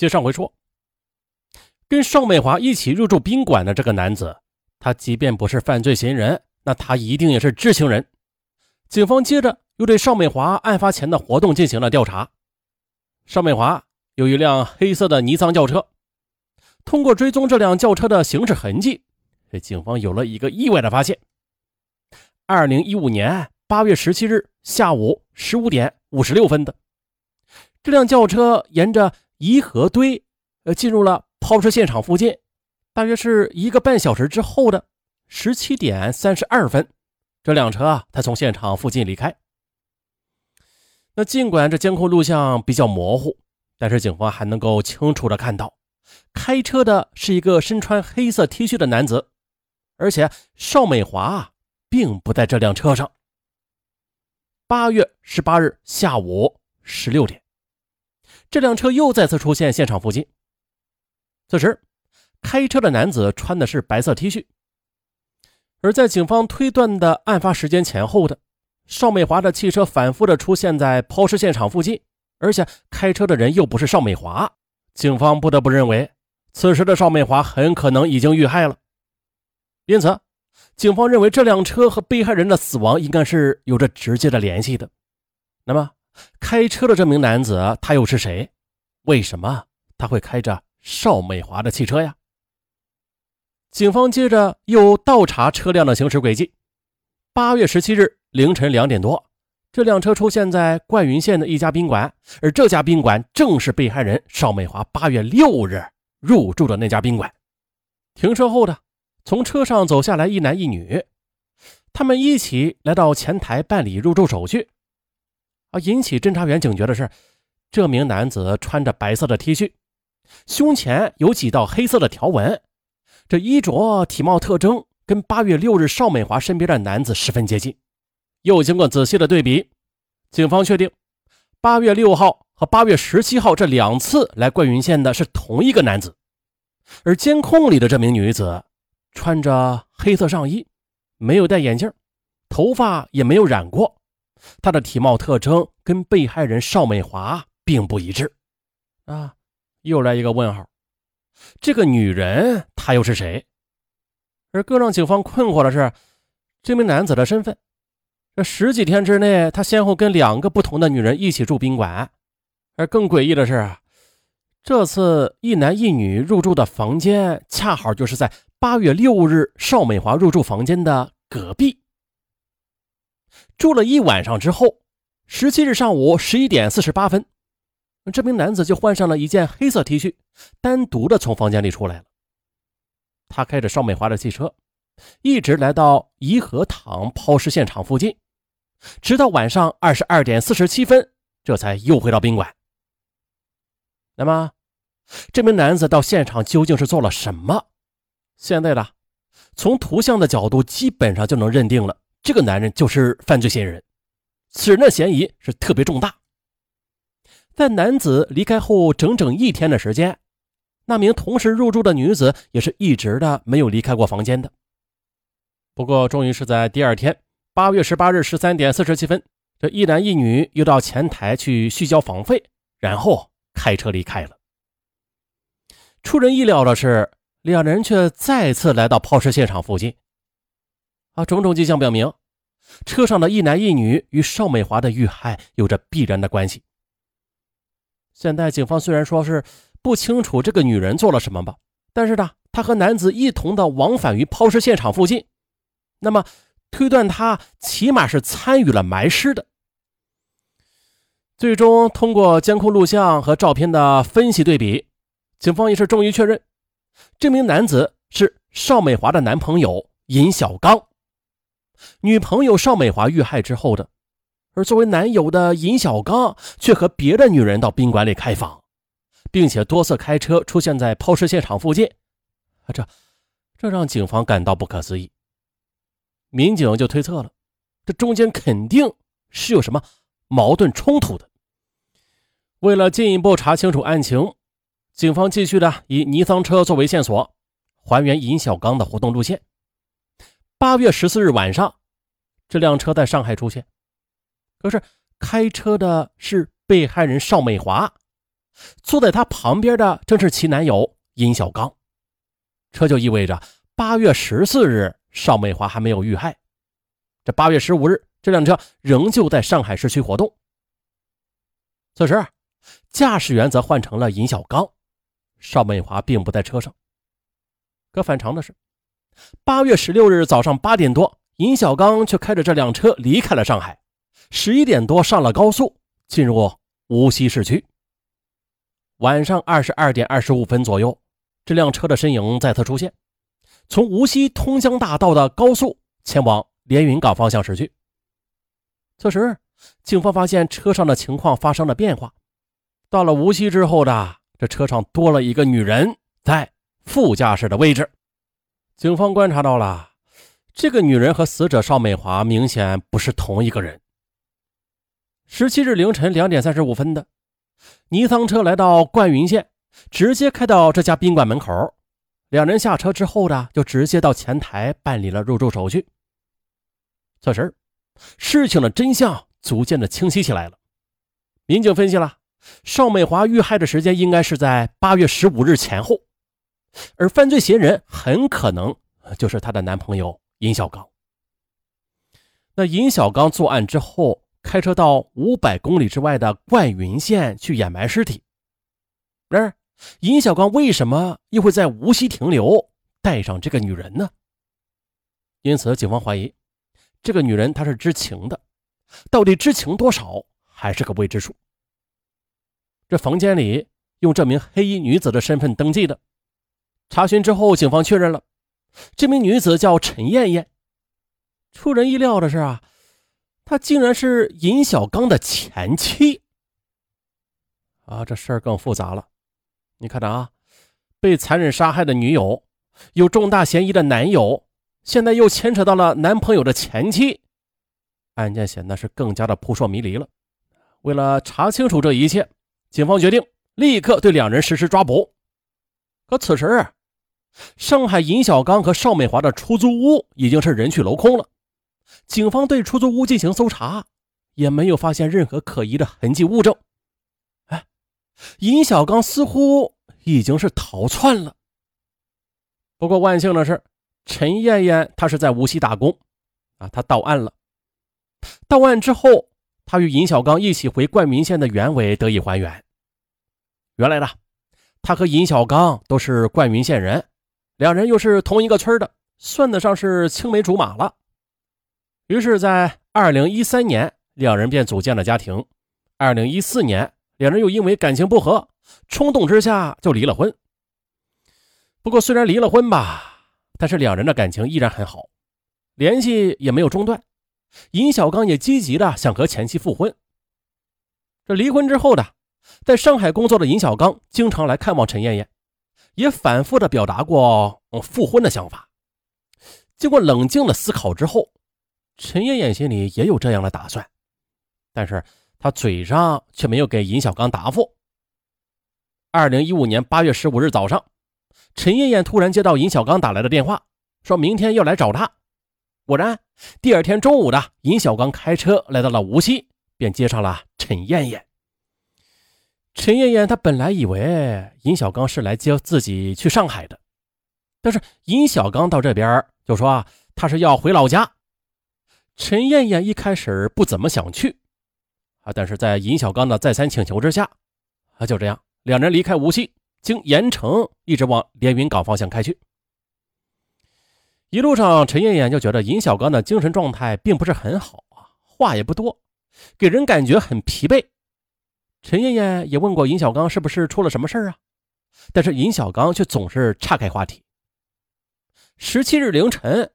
接上回说，跟邵美华一起入住宾馆的这个男子，他即便不是犯罪嫌疑人，那他一定也是知情人。警方接着又对邵美华案发前的活动进行了调查。邵美华有一辆黑色的尼桑轿车，通过追踪这辆轿车的行驶痕迹，警方有了一个意外的发现。二零一五年八月十七日下午十五点五十六分的，这辆轿车沿着颐和堆，呃，进入了抛尸现场附近。大约是一个半小时之后的十七点三十二分，这辆车啊，它从现场附近离开。那尽管这监控录像比较模糊，但是警方还能够清楚的看到，开车的是一个身穿黑色 T 恤的男子，而且邵美华。并不在这辆车上。八月十八日下午十六点，这辆车又再次出现现场附近。此时，开车的男子穿的是白色 T 恤。而在警方推断的案发时间前后的，邵美华的汽车反复的出现在抛尸现场附近，而且开车的人又不是邵美华，警方不得不认为，此时的邵美华很可能已经遇害了。因此。警方认为这辆车和被害人的死亡应该是有着直接的联系的。那么，开车的这名男子他又是谁？为什么他会开着邵美华的汽车呀？警方接着又倒查车辆的行驶轨迹。八月十七日凌晨两点多，这辆车出现在灌云县的一家宾馆，而这家宾馆正是被害人邵美华八月六日入住的那家宾馆。停车后的。从车上走下来一男一女，他们一起来到前台办理入住手续。啊，引起侦查员警觉的是，这名男子穿着白色的 T 恤，胸前有几道黑色的条纹，这衣着、体貌特征跟八月六日邵美华身边的男子十分接近。又经过仔细的对比，警方确定，八月六号和八月十七号这两次来灌云县的是同一个男子，而监控里的这名女子。穿着黑色上衣，没有戴眼镜，头发也没有染过，他的体貌特征跟被害人邵美华并不一致。啊，又来一个问号，这个女人她又是谁？而更让警方困惑的是，这名男子的身份。这十几天之内，他先后跟两个不同的女人一起住宾馆，而更诡异的是，这次一男一女入住的房间，恰好就是在。八月六日，邵美华入住房间的隔壁，住了一晚上之后，十七日上午十一点四十八分，这名男子就换上了一件黑色 T 恤，单独的从房间里出来了。他开着邵美华的汽车，一直来到颐和堂抛尸现场附近，直到晚上二十二点四十七分，这才又回到宾馆。那么，这名男子到现场究竟是做了什么？现在的，从图像的角度，基本上就能认定了，这个男人就是犯罪嫌疑人。此人的嫌疑是特别重大。在男子离开后整整一天的时间，那名同时入住的女子也是一直的没有离开过房间的。不过，终于是在第二天，八月十八日十三点四十七分，这一男一女又到前台去续交房费，然后开车离开了。出人意料的是。两人却再次来到抛尸现场附近，啊，种种迹象表明，车上的一男一女与邵美华的遇害有着必然的关系。现在警方虽然说是不清楚这个女人做了什么吧，但是呢，她和男子一同的往返于抛尸现场附近，那么推断她起码是参与了埋尸的。最终通过监控录像和照片的分析对比，警方也是终于确认。这名男子是邵美华的男朋友尹小刚，女朋友邵美华遇害之后的，而作为男友的尹小刚却和别的女人到宾馆里开房，并且多次开车出现在抛尸现场附近，啊这这让警方感到不可思议。民警就推测了，这中间肯定是有什么矛盾冲突的。为了进一步查清楚案情。警方继续的以尼桑车作为线索，还原尹小刚的活动路线。八月十四日晚上，这辆车在上海出现，可是开车的是被害人邵美华，坐在她旁边的正是其男友殷小刚，这就意味着八月十四日邵美华还没有遇害。这八月十五日，这辆车仍旧在上海市区活动。此时，驾驶员则换成了尹小刚，邵美华并不在车上。可反常的是，八月十六日早上八点多，尹小刚却开着这辆车离开了上海，十一点多上了高速，进入无锡市区。晚上二十二点二十五分左右，这辆车的身影再次出现，从无锡通江大道的高速前往连云港方向驶去。此时，警方发现车上的情况发生了变化。到了无锡之后的这车上多了一个女人在副驾驶的位置。警方观察到了，这个女人和死者邵美华明显不是同一个人。十七日凌晨两点三十五分的，尼桑车来到灌云县，直接开到这家宾馆门口。两人下车之后呢，就直接到前台办理了入住手续。此时，事情的真相逐渐的清晰起来了。民警分析了，邵美华遇害的时间应该是在八月十五日前后，而犯罪嫌疑人很可能就是她的男朋友尹小刚。那尹小刚作案之后，开车到五百公里之外的灌云县去掩埋尸体。然而，尹小刚为什么又会在无锡停留，带上这个女人呢？因此，警方怀疑。这个女人她是知情的，到底知情多少还是个未知数。这房间里用这名黑衣女子的身份登记的，查询之后，警方确认了这名女子叫陈艳艳。出人意料的是啊，她竟然是尹小刚的前妻。啊，这事儿更复杂了。你看着啊，被残忍杀害的女友，有重大嫌疑的男友。现在又牵扯到了男朋友的前妻，案件显得是更加的扑朔迷离了。为了查清楚这一切，警方决定立刻对两人实施抓捕。可此时，上海尹小刚和邵美华的出租屋已经是人去楼空了。警方对出租屋进行搜查，也没有发现任何可疑的痕迹物证。哎，尹小刚似乎已经是逃窜了。不过万幸的是。陈艳艳，她是在无锡打工，啊，她到案了。到案之后，她与尹小刚一起回灌云县的原委得以还原。原来呢，她和尹小刚都是灌云县人，两人又是同一个村的，算得上是青梅竹马了。于是，在二零一三年，两人便组建了家庭。二零一四年，两人又因为感情不和，冲动之下就离了婚。不过，虽然离了婚吧。但是两人的感情依然很好，联系也没有中断。尹小刚也积极的想和前妻复婚。这离婚之后的，在上海工作的尹小刚经常来看望陈艳艳，也反复的表达过复婚的想法。经过冷静的思考之后，陈艳艳心里也有这样的打算，但是她嘴上却没有给尹小刚答复。二零一五年八月十五日早上。陈艳艳突然接到尹小刚打来的电话，说明天要来找她。果然，第二天中午的，尹小刚开车来到了无锡，便接上了陈艳艳。陈艳艳她本来以为尹小刚是来接自己去上海的，但是尹小刚到这边就说啊，他是要回老家。陈艳艳一开始不怎么想去，啊，但是在尹小刚的再三请求之下，啊，就这样，两人离开无锡。经盐城一直往连云港方向开去，一路上陈艳艳就觉得尹小刚的精神状态并不是很好啊，话也不多，给人感觉很疲惫。陈艳艳也问过尹小刚是不是出了什么事啊，但是尹小刚却总是岔开话题。十七日凌晨，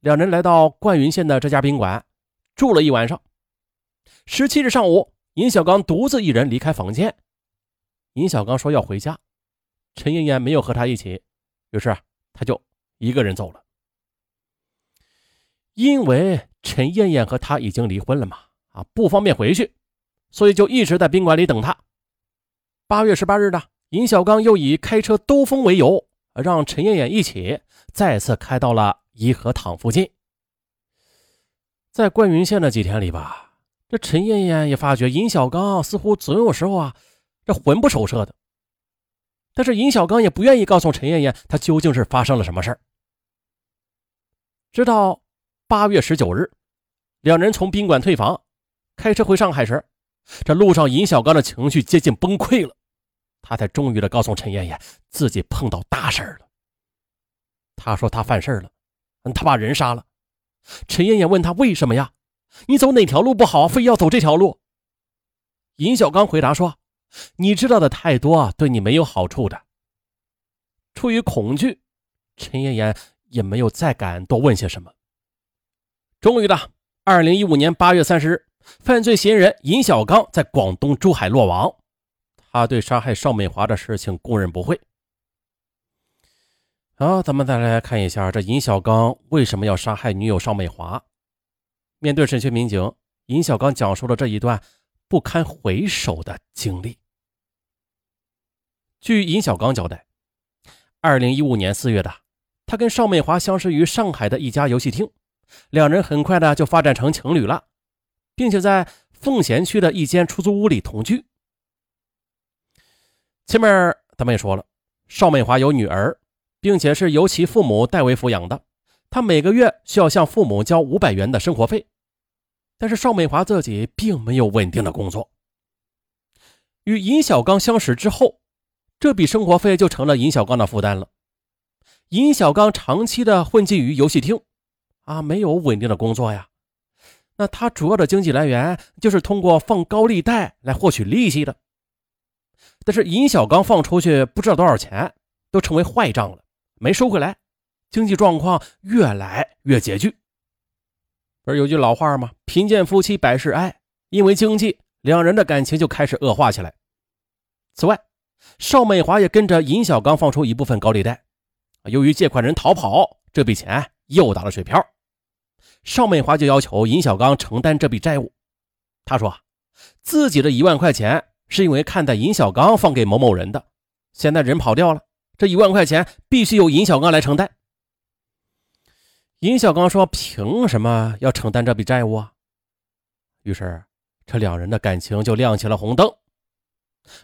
两人来到灌云县的这家宾馆住了一晚上。十七日上午，尹小刚独自一人离开房间，尹小刚说要回家。陈艳艳没有和他一起，于是他就一个人走了。因为陈艳艳和他已经离婚了嘛，啊，不方便回去，所以就一直在宾馆里等他。八月十八日的，尹小刚又以开车兜风为由，让陈艳艳一起再次开到了颐和堂附近。在灌云县的几天里吧，这陈艳艳也发觉尹小刚似乎总有时候啊，这魂不守舍的。但是尹小刚也不愿意告诉陈艳艳他究竟是发生了什么事。直到八月十九日，两人从宾馆退房，开车回上海时，这路上尹小刚的情绪接近崩溃了，他才终于的告诉陈艳艳自己碰到大事了。他说他犯事了，他把人杀了。陈艳艳问他为什么呀？你走哪条路不好，非要走这条路？尹小刚回答说。你知道的太多，对你没有好处的。出于恐惧，陈艳艳也没有再敢多问些什么。终于的，二零一五年八月三十日，犯罪嫌疑人尹小刚在广东珠海落网。他对杀害邵美华的事情供认不讳。好，咱们再来看一下这尹小刚为什么要杀害女友邵美华。面对审讯民警，尹小刚讲述了这一段不堪回首的经历。据尹小刚交代，二零一五年四月的，他跟邵美华相识于上海的一家游戏厅，两人很快的就发展成情侣了，并且在奉贤区的一间出租屋里同居。前面咱们也说了，邵美华有女儿，并且是由其父母代为抚养的，她每个月需要向父母交五百元的生活费，但是邵美华自己并没有稳定的工作。与尹小刚相识之后。这笔生活费就成了尹小刚的负担了。尹小刚长期的混迹于游戏厅，啊，没有稳定的工作呀。那他主要的经济来源就是通过放高利贷来获取利息的。但是尹小刚放出去不知道多少钱，都成为坏账了，没收回来，经济状况越来越拮据。不是有句老话吗？贫贱夫妻百事哀。因为经济，两人的感情就开始恶化起来。此外，邵美华也跟着尹小刚放出一部分高利贷，由于借款人逃跑，这笔钱又打了水漂。邵美华就要求尹小刚承担这笔债务。他说，自己的一万块钱是因为看在尹小刚放给某某人的，现在人跑掉了，这一万块钱必须由尹小刚来承担。尹小刚说：“凭什么要承担这笔债务啊？”于是，这两人的感情就亮起了红灯。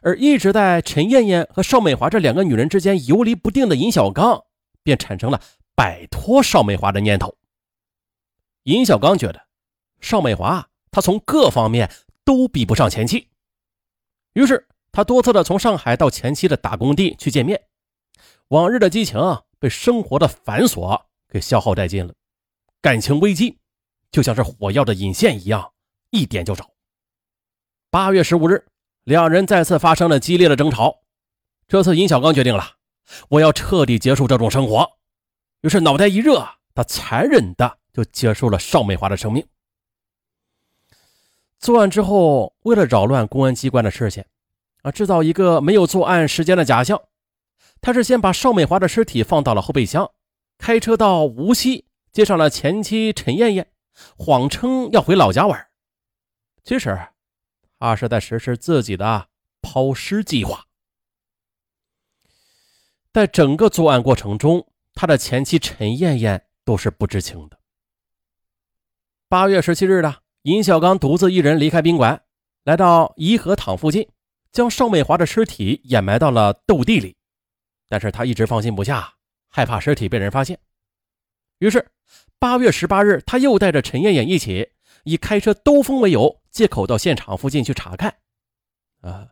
而一直在陈艳艳和邵美华这两个女人之间游离不定的尹小刚，便产生了摆脱邵美华的念头。尹小刚觉得邵美华她从各方面都比不上前妻，于是他多次的从上海到前妻的打工地去见面。往日的激情被生活的繁琐给消耗殆尽了，感情危机就像是火药的引线一样，一点就着。八月十五日。两人再次发生了激烈的争吵，这次尹小刚决定了，我要彻底结束这种生活。于是脑袋一热，他残忍的就结束了邵美华的生命。作案之后，为了扰乱公安机关的视线，啊，制造一个没有作案时间的假象，他是先把邵美华的尸体放到了后备箱，开车到无锡接上了前妻陈艳艳，谎称要回老家玩。其实。他是在实施自己的抛尸计划。在整个作案过程中，他的前妻陈艳艳都是不知情的。八月十七日的，尹小刚独自一人离开宾馆，来到颐和堂附近，将邵美华的尸体掩埋到了斗地里。但是他一直放心不下，害怕尸体被人发现。于是，八月十八日，他又带着陈艳艳一起。以开车兜风为由，借口到现场附近去查看。啊，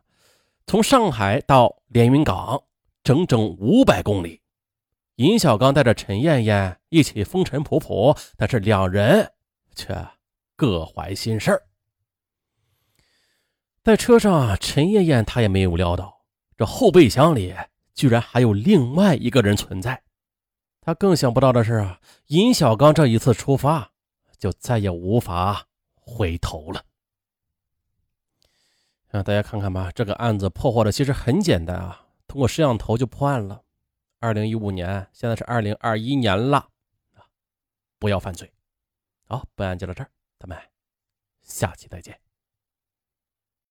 从上海到连云港整整五百公里，尹小刚带着陈艳艳一起风尘仆仆，但是两人却各怀心事在车上，陈艳艳她也没有料到，这后备箱里居然还有另外一个人存在。她更想不到的是啊，尹小刚这一次出发。就再也无法回头了。让大家看看吧，这个案子破获的其实很简单啊，通过摄像头就破案了。二零一五年，现在是二零二一年了，不要犯罪。好，本案就到这儿，咱们下期再见。